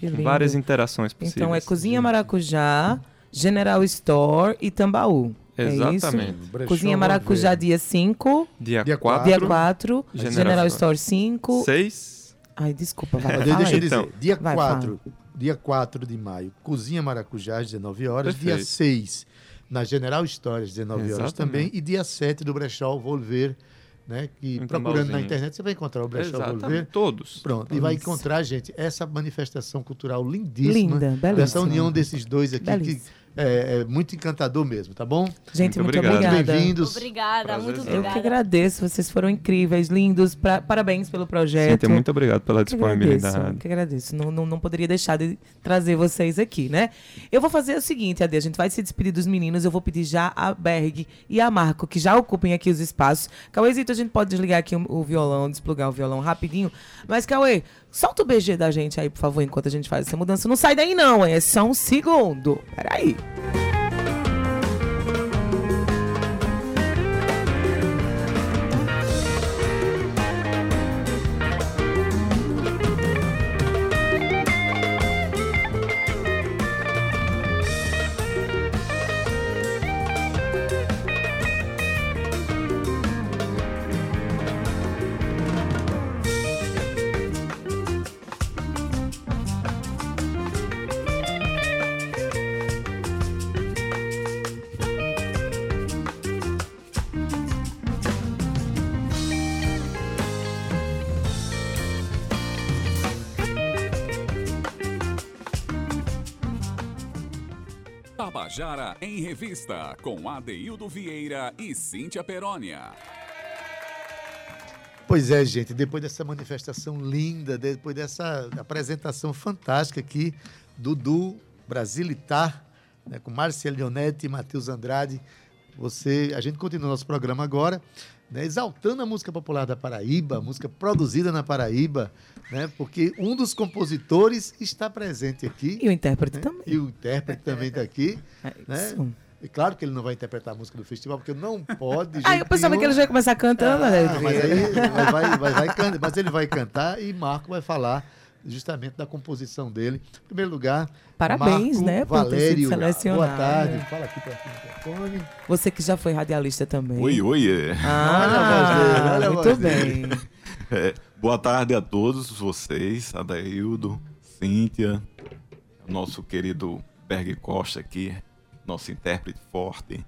com várias interações possíveis. Então é Cozinha Maracujá, General Store e Tambaú. É Exatamente. Brechó Cozinha Maracujá dia 5, Dia Dia 4, dia 4, General General, Store. Store 5. 6, Ai, desculpa, vai. Deixa eu dizer, Então. dia Vai, 4, dia 4 de maio, Cozinha Maracujá, às 19 horas. Dia Perfeito. 6, na General História, às 19 horas Exatamente. também. E dia 7 do Brechó Volver, né? Que Em procurando na internet você vai encontrar o Brechó Volver. todos. Pronto, e vai encontrar, gente, essa manifestação cultural lindíssima. Linda, belíssima. Dessa união desses dois aqui, que Belíssima. É, é muito encantador mesmo, tá bom? Gente, muito, Muito obrigado. obrigada. Bem-vindos. Obrigada, muito Prazerzão. Eu obrigada. que agradeço, vocês foram incríveis, lindos. pra- parabéns pelo projeto. Cíntia, muito obrigado pela Que agradeço, disponibilidade. que agradeço. Não, não, não poderia deixar de trazer vocês aqui, né? Eu vou fazer o seguinte, Ade, a gente vai se despedir dos meninos. Eu vou pedir já a Berg e a Marco, que já ocupem aqui os espaços. Cauêzito, a gente pode desligar aqui o, o violão, desplugar o violão rapidinho. Mas, Cauê, solta o BG da gente aí, por favor, enquanto a gente faz essa mudança. Não sai daí, não, é só um segundo. Peraí. Tabajara em Revista, com Adeildo Vieira e Cíntia Perónia. Pois é, gente, depois dessa manifestação linda, depois dessa apresentação fantástica aqui do Du Brasilitar, né, com Marcelo Leonetti e Matheus Andrade, você, a gente continua nosso programa agora, né, exaltando a música popular da Paraíba, música produzida na Paraíba, né, porque um dos compositores está presente aqui. E o intérprete também. E o intérprete também está aqui. É né? isso. E claro que ele não vai interpretar a música do festival, porque não pode. de [laughs] Ah, eu pensava que nenhum. ele já ia começar cantando, né? Ah, mas, aí, mas, vai, vai- mas ele vai cantar e Marco vai falar justamente da composição dele. Em primeiro lugar, Parabéns, Marco né, por ter sido Valério, selecionado. boa tarde. Fala aqui para o microfone. Você que já foi radialista também. Oi, oi. é. Ah, Olha a voz dele, olha a muito voz bem. É, boa tarde a todos vocês, Adaildo, Cíntia, nosso querido Berg Costa aqui, nosso intérprete forte,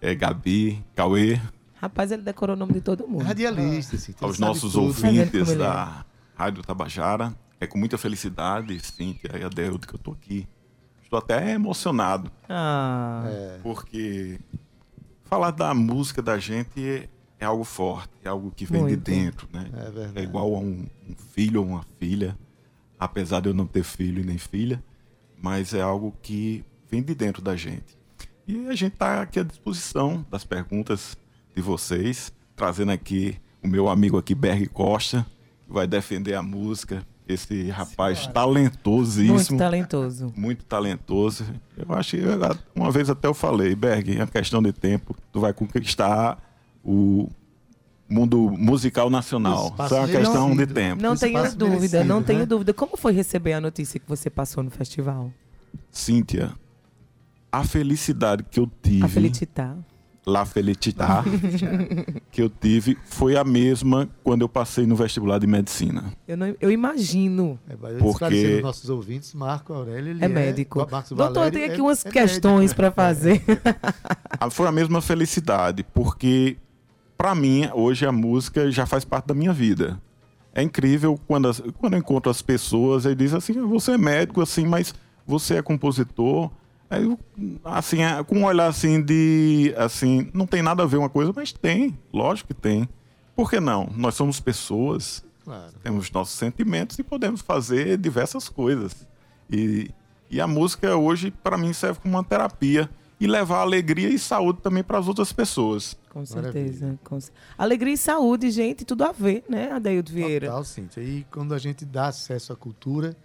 é, Gabi, Cauê, Rapaz, ele decorou o nome de todo mundo. Radialista, assim, ele aos nossos tudo. Ouvintes ele é? da Rádio Tabajara. É com muita felicidade, Cíntia e Adaildo, que eu tô aqui. Estou até emocionado, Ah, É. porque falar da música da gente é, algo forte, é algo que vem Muito. de dentro, né? É verdade. É igual a um, um filho ou uma filha, apesar de eu não ter filho nem filha, mas é algo que vem de dentro da gente. E a gente está aqui à disposição das perguntas de vocês, trazendo aqui o meu amigo aqui, Berg Costa, que vai defender a música, esse rapaz muito talentosíssimo, talentoso. muito talentoso. Eu acho que uma vez até eu falei, Berg, é uma questão de tempo, tu vai conquistar o mundo musical nacional. Só é uma questão de tempo. Não tenho espaço dúvida, merecido, não né? tenho dúvida. Como foi receber a notícia que você passou no festival? Cíntia, a felicidade que eu tive, A Felicitar. lá felicitar, que eu tive foi a mesma quando eu passei no vestibular de medicina. Eu, não, eu imagino. É, Porque- aos nossos ouvintos, Marco Aurélio ele É médico. Marcos Doutor, eu Valério tenho é- aqui umas é questões para fazer. [laughs] Ah, Foi a mesma felicidade, porque para mim hoje a música já faz parte da minha vida. É incrível quando, as- quando eu encontro as pessoas e dizem assim, você é médico assim, mas você é compositor. Aí eu, assim, com um olhar assim de assim, não tem nada a ver uma coisa, mas tem, lógico que tem. Por que não? Nós somos pessoas, Claro. temos nossos sentimentos e podemos fazer diversas coisas. E, e a música hoje, para mim, serve como uma terapia e levar alegria e saúde também para as outras pessoas. Com certeza. com Alegria e saúde, gente, tudo a ver, né, Adeildo Vieira? Total, Cíntia. E quando a gente dá acesso à cultura,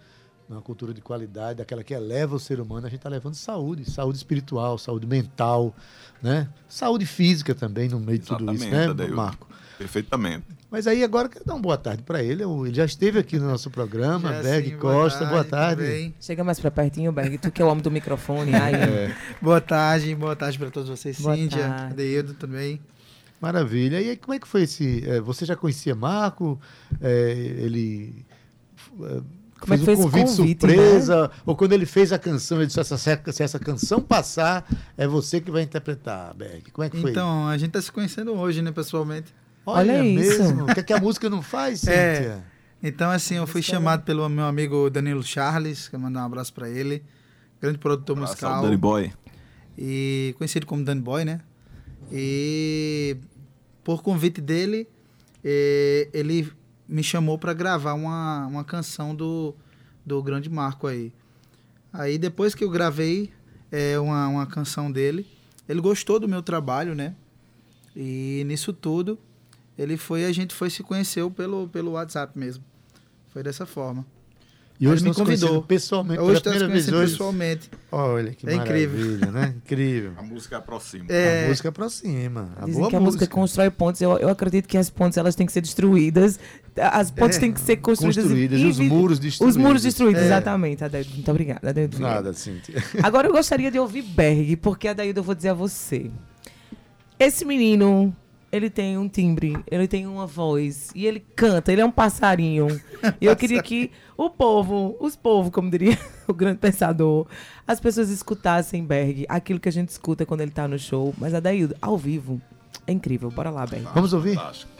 uma cultura de qualidade, aquela que eleva o ser humano, a gente está levando saúde, saúde espiritual, saúde mental, né? Saúde física também no meio de tudo isso, né, Adaildo. Marco? Perfeitamente. Mas aí agora quero dar uma boa tarde para ele. Ele já esteve aqui no nosso programa, Já Berg sim, boa Costa, boa tarde, tarde. tudo bem? Chega mais pra pertinho, Berg, tu que é o homem do microfone. Ai, É, Boa tarde, boa tarde para todos vocês. Boa Cíntia, tarde. Adeildo, tudo bem? maravilha. E aí, como é que foi esse. eh, você já conhecia Marco? Eh, ele. eh, Como é fez que foi um esse convite convite, né? surpresa, ou quando ele fez a canção, ele disse: "Essa- se essa canção passar, é você que vai interpretar, Berg. Como é que foi? Então, a gente tá se conhecendo hoje, né, pessoalmente. Olha, olha isso. mesmo. O que, é que a música não faz, [laughs] Cíntia? É. Então, assim, eu fui chamado pelo meu amigo Danilo Charles, quero mandar um abraço para ele, grande produtor ao musical. Danny Boy. e conhecido como Danny Boy, né? E por convite dele, eh, ele me chamou para gravar uma, uma canção do, do Grande Marco aí. Aí depois que eu gravei é, uma, uma canção dele, ele gostou do meu trabalho, né? E nisso tudo, ele foi, a gente foi se conheceu pelo, pelo WhatsApp mesmo. Foi dessa forma. E hoje me convidou. pessoalmente, Hoje vez conhecendo hoje. pessoalmente. Olha que É incrível. maravilha, né? [laughs] Incrível. A música aproxima. É. A música aproxima. A Dizem boa que a música constrói pontes. Eu, eu acredito que as pontes elas têm que ser destruídas. As pontes É, têm que ser construídas. construídas e os muros Os destruídos. muros destruídos, É. exatamente. Adaildo. Muito obrigada, Adaildo. Nada, Cíntia. [laughs] Agora eu gostaria de ouvir Berg, porque Adaildo eu vou dizer a você. Esse menino, ele tem um timbre, ele tem uma voz, e ele canta, ele é um passarinho. [laughs] E eu queria que o povo, os povos, como diria [laughs] o grande pensador, as pessoas escutassem Berg, aquilo que a gente escuta quando ele tá no show. Mas Adaildo, ao vivo, é incrível. Bora lá, Berg. Vamos ouvir? Eu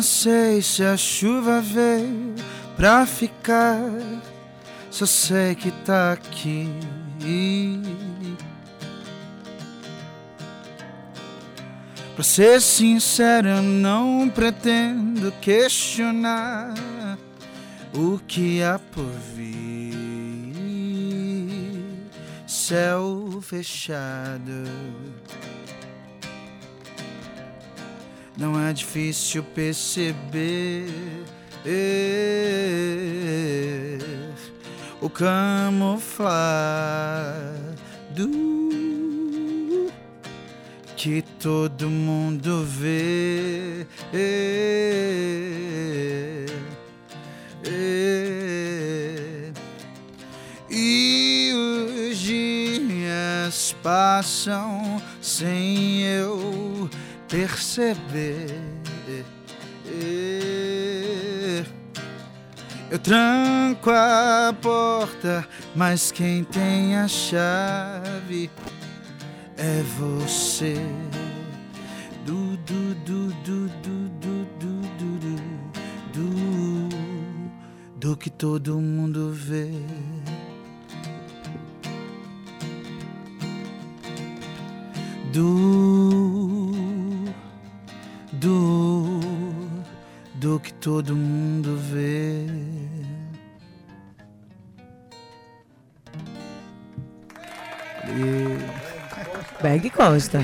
não sei se a chuva veio pra ficar, só sei que tá aqui. Pra ser sincero, eu não pretendo questionar o que há por vir. Céu fechado. Não é difícil perceber o camuflado que todo mundo vê. E os dias passam sem eu perceber. Eu tranco a porta, mas quem tem a chave é você. Du, du, du, du, du, du, du, du, du, du, do que todo mundo vê. Do, do, do que todo mundo vê. Berg Costa.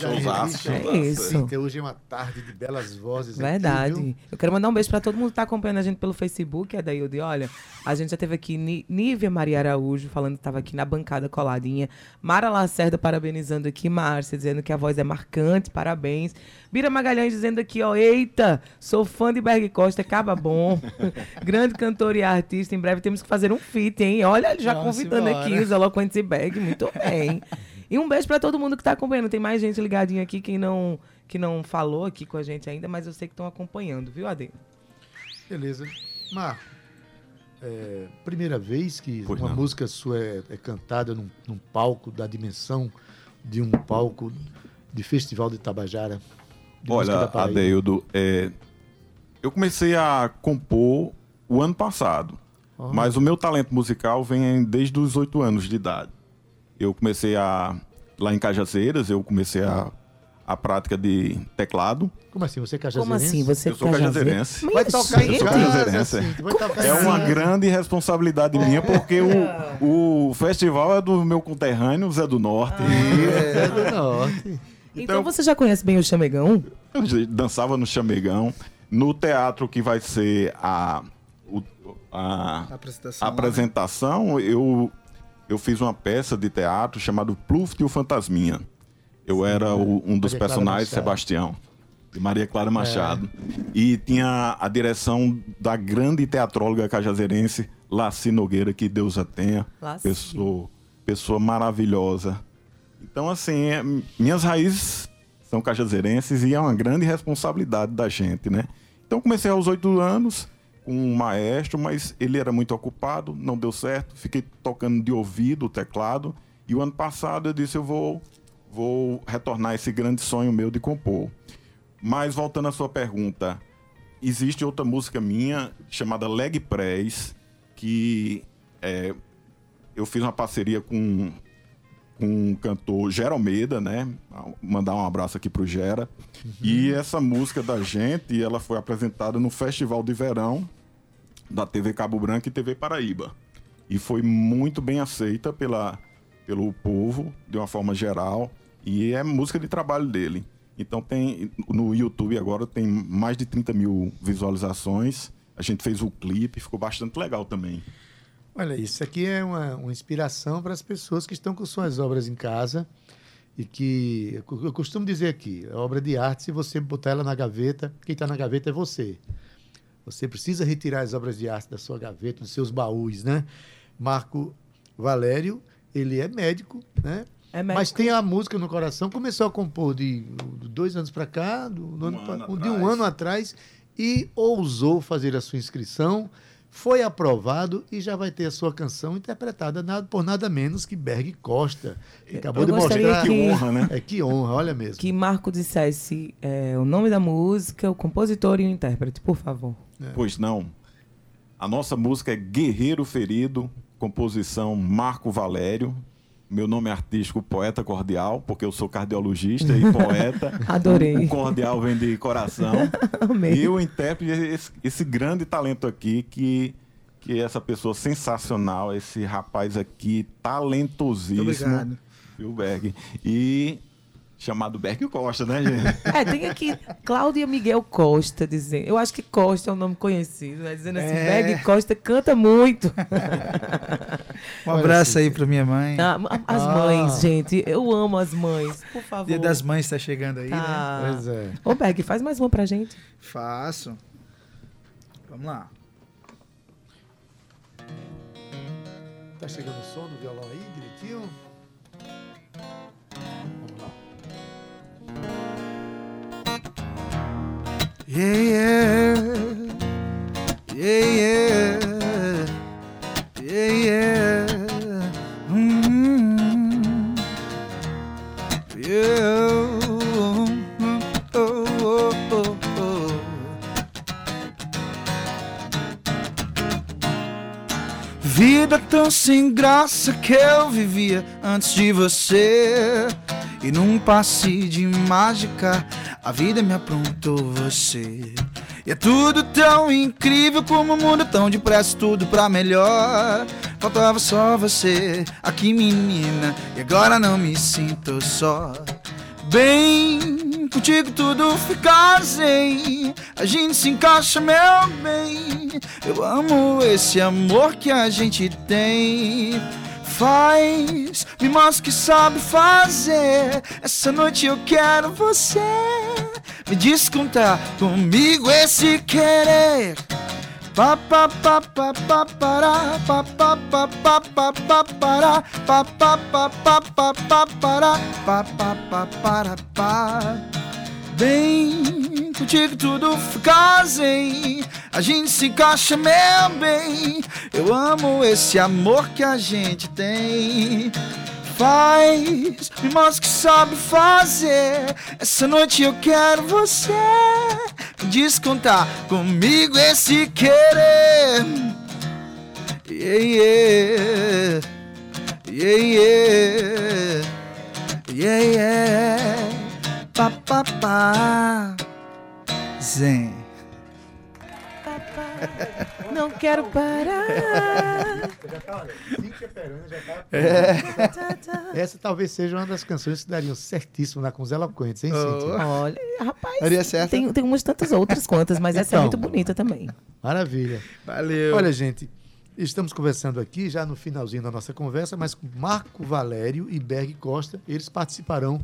Showzaço, É isso. Cíntia, Hoje é uma tarde de belas vozes. aqui, Verdade. viu? Eu quero mandar um beijo pra todo mundo que tá acompanhando a gente pelo Facebook, é daí de olha, a gente já teve aqui Nívia Maria Araújo falando que tava aqui na bancada coladinha, Mara Lacerda parabenizando aqui, Márcia dizendo que a voz é marcante, parabéns. Bira Magalhães dizendo aqui, ó, eita, sou fã de Berg Costa, acaba bom. [laughs] Grande cantor e artista, em breve temos que fazer um feat, hein? Olha, ele já Vamos convidando embora. aqui os eloquentes e Berg, muito bem. [laughs] E um beijo pra todo mundo que tá acompanhando. Tem mais gente ligadinha aqui que não, que não falou aqui com a gente ainda, mas eu sei que estão acompanhando, viu, Ade? Beleza. Marco, é, primeira vez que Pois uma não. música sua é, é cantada num, num palco da dimensão de um palco de Festival de Tabajara. de Olha. Adeildo, é, eu comecei a compor o ano passado, Ah. mas o meu talento musical vem desde os oito anos de idade. Eu comecei a lá em Cajazeiras, eu comecei a, a prática de teclado. Como assim? Você é Como cajazeirense? assim? Você Eu sou é cajazeirense. Vai tocar em Eu sou casa, tocar É uma grande responsabilidade minha, porque o, o festival é do meu conterrâneo, Zé do Norte. É do [laughs] norte. Então, você já conhece bem o Chamegão? Eu já dançava no Chamegão. No teatro que vai ser a, a, A apresentação a né? apresentação, eu, eu fiz uma peça de teatro chamado Pluft e o Fantasminha. Eu era o- um dos Maria personagens. Sebastião. de Maria Clara Machado. E tinha a direção da grande teatróloga cajazeirense, Laci Nogueira, que Deus a tenha. Laci. Pessoa, pessoa maravilhosa. Então, assim, é- minhas raízes são cajazeirenses e é uma grande responsabilidade da gente, né? Então, comecei aos oito anos um maestro, mas ele era muito ocupado, não deu certo. Fiquei tocando de ouvido o teclado. E o ano passado eu disse, eu vou, vou retornar esse grande sonho meu de compor. Mas voltando à sua pergunta, existe outra música minha chamada Leg Press, que é, eu fiz uma parceria com, com o cantor Gera Almeida, né? Mandar um abraço aqui pro Gera. E essa música da gente, ela foi apresentada no Festival de Verão da TV Cabo Branco e TV Paraíba. E foi muito bem aceita pela, pelo povo, de uma forma geral. E é música de trabalho dele. Então tem no YouTube agora tem mais de 30 mil visualizações. A gente fez o clipe, ficou bastante legal também. Olha, isso aqui é uma, uma inspiração para as pessoas que estão com suas obras em casa e que eu costumo dizer aqui, a obra de arte, se você botar ela na gaveta, quem está na gaveta é você. Você precisa retirar as obras de arte da sua gaveta, dos seus baús, né? Marco Valério, ele é médico, né? É médico. Mas tem a música no coração. Começou a compor de de dois anos para cá, do, do ano ano pa- de um ano atrás, e ousou fazer a sua inscrição. Foi aprovado e já vai ter a sua canção interpretada nada, por nada menos que Berg Costa. Que acabou Eu de mostrar. que- Que honra, né? É que honra, olha mesmo. Que Marco dissesse é, o nome da música, o compositor e o intérprete, por favor. Pois não. A nossa música é Guerreiro Ferido, composição Marco Valério. Meu nome é artístico Poeta Cordial, porque eu sou cardiologista e poeta. [laughs] Adorei. O cordial vem de coração. [laughs] Amei. E o intérprete é esse, esse grande talento aqui, que, que é essa pessoa sensacional, esse rapaz aqui talentosíssimo. Muito obrigado. E chamado Berg Costa, né, gente? [laughs] É, tem aqui Cláudia Miguel Costa dizendo. Eu acho que Costa é um nome conhecido, né? Dizendo assim, É. Berg Costa canta muito. [laughs] Um abraço aí pra minha mãe. Ah, as Ah. mães, gente. Eu amo as mães. Por favor. Dia das Mães tá chegando aí, Tá. né? Pois é. Ô, Berg, faz mais uma pra gente. Faço. Vamos lá. Tá chegando o som do violão aí, direitinho? Yeah, yeah. Yeah, yeah. Yeah, yeah. Mm. Yeah. Oh, oh, oh, oh. Vida tão sem graça que eu vivia antes de você. E num passe de mágica, a vida me aprontou você. E é tudo tão incrível como o mundo tão depressa, tudo pra melhor. Faltava só você, aqui menina, e agora não me sinto só. Bem, contigo tudo fica zen. A gente se encaixa, meu bem. Eu amo esse amor que a gente tem. Faz, me mostra que sabe fazer. Essa noite eu quero você. Me descontar comigo esse querer. Pa pa pa pa pa para pa pa pa pa pa pa para pa pa pa pa pa pa para pa pa pa para pa Bem, contigo tudo fica zen A gente se encaixa, meu bem. Eu amo esse amor que a gente tem. Faz, me mostra que sabe fazer. Essa noite eu quero você. Descontar comigo esse querer. Yeah, yeah. Yeah, yeah. Yeah, yeah. Pa, pa, pa Zen [laughs] Não quero parar. Já tá, já tá. É. Essa talvez seja uma das canções que dariam certíssimo na com os eloquentes, hein, Cíntia? Olha, rapaz, Daria certo? tem, tem umas tantas outras quantas, mas essa é Então. muito bonita também. Maravilha. Valeu Olha, gente, estamos conversando aqui já no finalzinho da nossa conversa, mas com Marco Valério e Berg Costa, eles participarão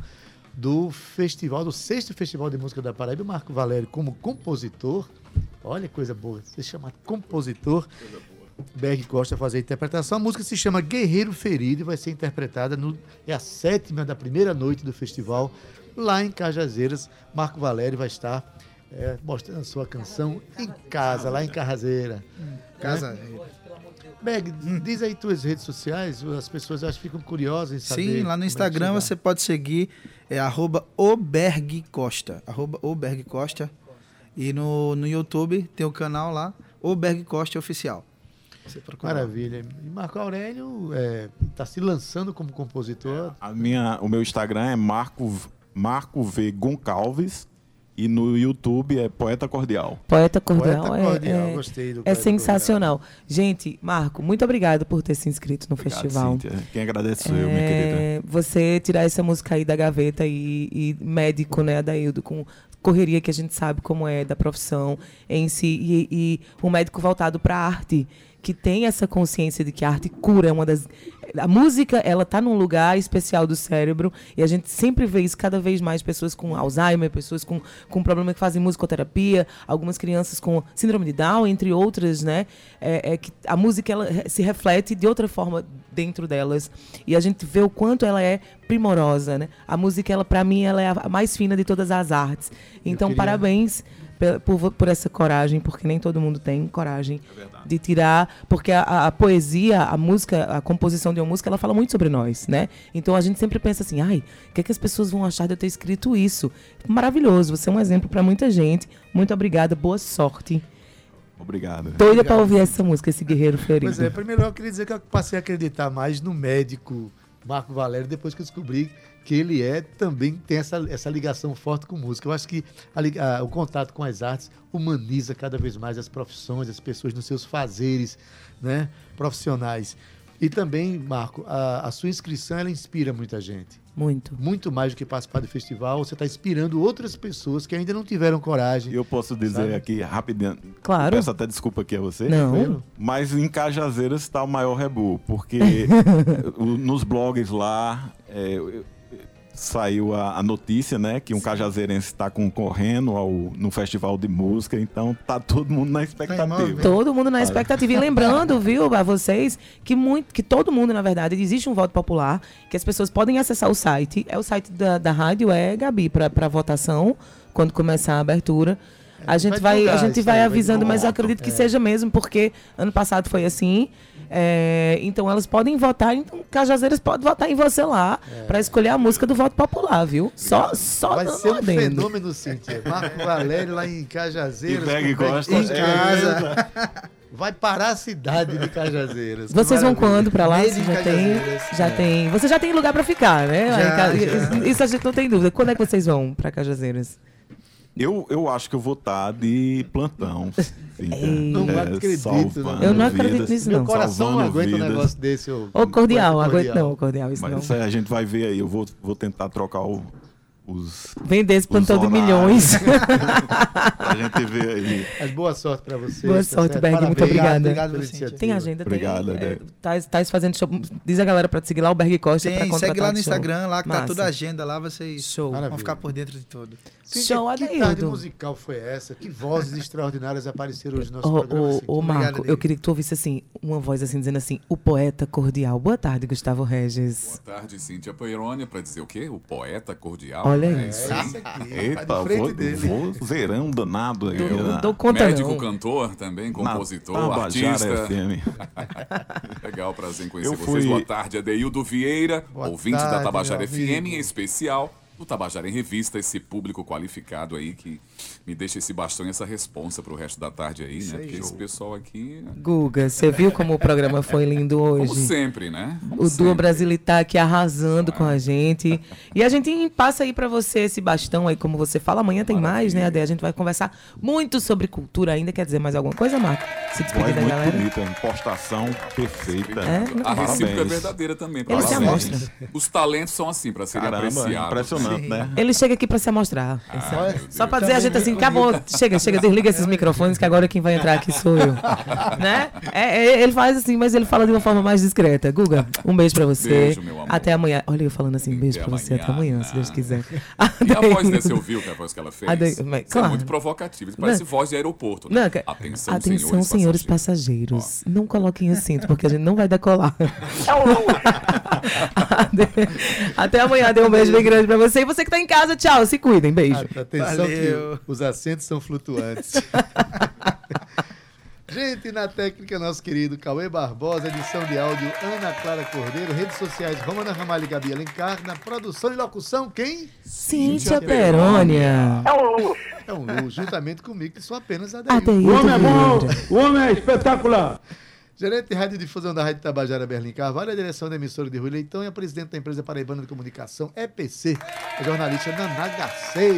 do festival, do sexto Festival de Música da Paraíba, o Marco Valério como compositor. Olha que coisa boa, se chama compositor. Berg Costa fazer a interpretação. A música se chama Guerreiro Ferido e vai ser interpretada no é a sétima da primeira noite do festival lá em Cajazeiras. Marco Valério vai estar é, mostrando a sua canção em casa, lá em Carrazeira. Casa. Né? Berg, diz aí tuas redes sociais, as pessoas acho que ficam curiosas em saber. Sim, lá no é Instagram você pode seguir é arroba obergcosta, arroba obergcosta. E no, no YouTube tem o canal lá, Oberg Costa Oficial. Maravilha. E Marco Aurélio está se lançando como compositor. A minha, o meu Instagram é Marco, Marco V Goncalves e no YouTube é Poeta Cordial. Poeta Cordial, Poeta é- Cordial, é, gostei do é sensacional. Gente, Marco, muito obrigado por ter se inscrito no Obrigado, festival. Cíntia. Quem agradece sou eu, minha querida. É, Você tirar essa música aí da gaveta e, e médico, né, Adaildo, com correria que a gente sabe como é da profissão em si, e, e um médico voltado para a arte, que tem essa consciência de que a arte cura, é uma das... A música, ela tá num lugar especial do cérebro, e a gente sempre vê isso cada vez mais, pessoas com Alzheimer, pessoas com, com problema que fazem musicoterapia, algumas crianças com síndrome de Down, entre outras, né? É, é que a música, ela se reflete de outra forma dentro delas, e a gente vê o quanto ela é primorosa, né? A música, ela para mim, ela é a mais fina de todas as artes. Então, queria- parabéns por, por essa coragem, porque nem todo mundo tem coragem de tirar, porque a, a- a poesia, a música, a composição de uma música, ela fala muito sobre nós, né? Então a gente sempre pensa assim, ai, o que, é que as pessoas vão achar de eu ter escrito isso? Maravilhoso, você é um exemplo para muita gente. Muito obrigada, boa sorte. Obrigado. Doida para ouvir essa música, esse guerreiro ferido. Pois é, primeiro eu queria dizer que eu passei a acreditar mais no médico Marco Valério depois que eu descobri que ele é também tem essa, essa ligação forte com música. Eu acho que a a- o contato com as artes humaniza cada vez mais as profissões, as pessoas nos seus fazeres né, profissionais. E também, Marco, a, a sua inscrição ela inspira muita gente. Muito. Muito mais do que participar do festival, você está inspirando outras pessoas que ainda não tiveram coragem. Eu posso dizer Sabe? aqui rapidinho. Claro. Peço até desculpa aqui a você. Não. Mas em Cajazeiras está o maior rebu, porque [laughs] nos blogs lá é, eu- saiu a, a notícia, né, que um cajazeirense está concorrendo ao, no festival de música, então tá todo mundo na expectativa. Todo mundo na expectativa. E lembrando, [laughs] viu, a vocês, que, muito, que todo mundo, na verdade, existe um voto popular, que as pessoas podem acessar o site. É o site da, da rádio, é, Gabi, para votação, quando começar a abertura. A gente vai vai, a gente vai avisando, mas eu acredito que seja mesmo, porque ano passado foi assim. É, então elas podem votar, então Cajazeiras pode votar em você lá para escolher a música do voto popular, viu? Só, só Vai ser um adendo. fenômeno, Cíntia. Marco Valério lá em Cajazeiras. E Costa. Costa Em casa. Vai parar a cidade de Cajazeiras. Vocês vão quando pra lá? Você in já tem, já tem. Você já tem lugar pra ficar, né? Já, Ca-. Isso a gente não tem dúvida. Quando é que vocês vão pra Cajazeiras? Eu, eu acho que eu vou estar de plantão. Não É, acredito, salvando Eu não acredito vidas, nisso, Meu não. coração não aguenta um vidas. negócio desse. Ô, cordial, aguento não, cordial, isso Mas não. isso aí a gente vai ver aí. Eu vou, vou tentar trocar o- os. Vender esse plantão de milhões. [laughs] pra gente ver aí. Mas boa sorte pra você. Boa tá sorte? Berg, muito obrigada. Obrigado. Tem agenda, Obrigado, tem. Adé. É, Tais Tais fazendo show. Diz a galera pra te seguir lá, o Berg Costa. pra Tem, contratar segue lá no. Instagram, lá que tá Massa. toda a agenda lá, vocês Show. vão ficar por dentro de tudo. Show, que Adeildo. tarde musical foi essa? Que vozes [laughs] extraordinárias apareceram hoje no nosso Ô, programa? ô, ô, Obrigado, Marco, eu Adriano. queria que tu ouvisse assim, uma voz assim, dizendo assim, o poeta cordial. Boa tarde, Gustavo Regis. Boa tarde, Cíntia Peirônia, para dizer o quê? O poeta cordial. Olha É isso. aí. Esse aqui, Eita, tá vou, dele. vou zerão danado aqui. Não na- dou conta Médico, não. cantor também, na compositor, Tabajara artista. FM. [laughs] Legal, prazer em conhecer Eu vocês. fui- Boa tarde, Adeildo Vieira, Boa ouvinte tarde, da Tabajara FM, amigo. em especial do Tabajara em Revista, esse público qualificado aí que me deixa esse bastão e essa responsa pro resto da tarde aí, né? Porque esse pessoal aqui, Guga, você viu como o programa foi lindo como hoje? sempre, né? Como O Duo. Brasileiro tá aqui arrasando com a gente. E a gente passa aí pra você esse bastão aí, como você fala. Amanhã tem mais, né, Ade? A gente vai conversar muito sobre cultura ainda. Quer dizer mais alguma coisa, Marco? Se despedir da muito galera. bonita, impostação perfeita. É? A recíproca é verdadeira também. pra Ele se vocês. amostra. Os talentos são assim, para serem apreciados. impressionante. Impressionante, né? Ele chega aqui pra se amostrar. Ah, meu Só pra Deus. dizer a gente assim, acabou, chega, chega, desliga esses microfones que agora quem vai entrar aqui sou eu. [laughs] né? É, é, ele faz assim, mas ele fala de uma forma mais discreta. Guga, um beijo pra você. Beijo, meu amor. Até amanhã. Olha eu falando assim, beijo pra você, até amanhã. se Deus quiser. E a [laughs] voz, né? Você ouviu que a voz que ela fez? Mas, é claro. muito provocativa. Parece Não. voz de aeroporto, né? Não, que- Atenção, Atenção, senhores passageiros. Não coloquem assento, porque a gente não vai decolar. Até- [laughs] Até amanhã. Dê um beijo bem grande pra você. E você que tá em casa, tchau. Se cuidem. Beijo. Atenção Valeu. que os assentos são flutuantes. [laughs] Gente, na técnica, nosso querido Cauê Barbosa, edição de áudio Ana Clara Cordeiro, redes sociais Romana Ramalho e Gabi Alencar, na produção e locução, quem? Cíntia Perônia. É um luxo, juntamente comigo, que sou apenas Adair. O O homem é bom, o homem é espetacular. Gerente de Rádio Difusão da Rádio Tabajara Berlim Carvalho, a direção da emissora de Rui Leitão e a presidente da empresa Paraibana de Comunicação, EPC, a jornalista Nanaga 6.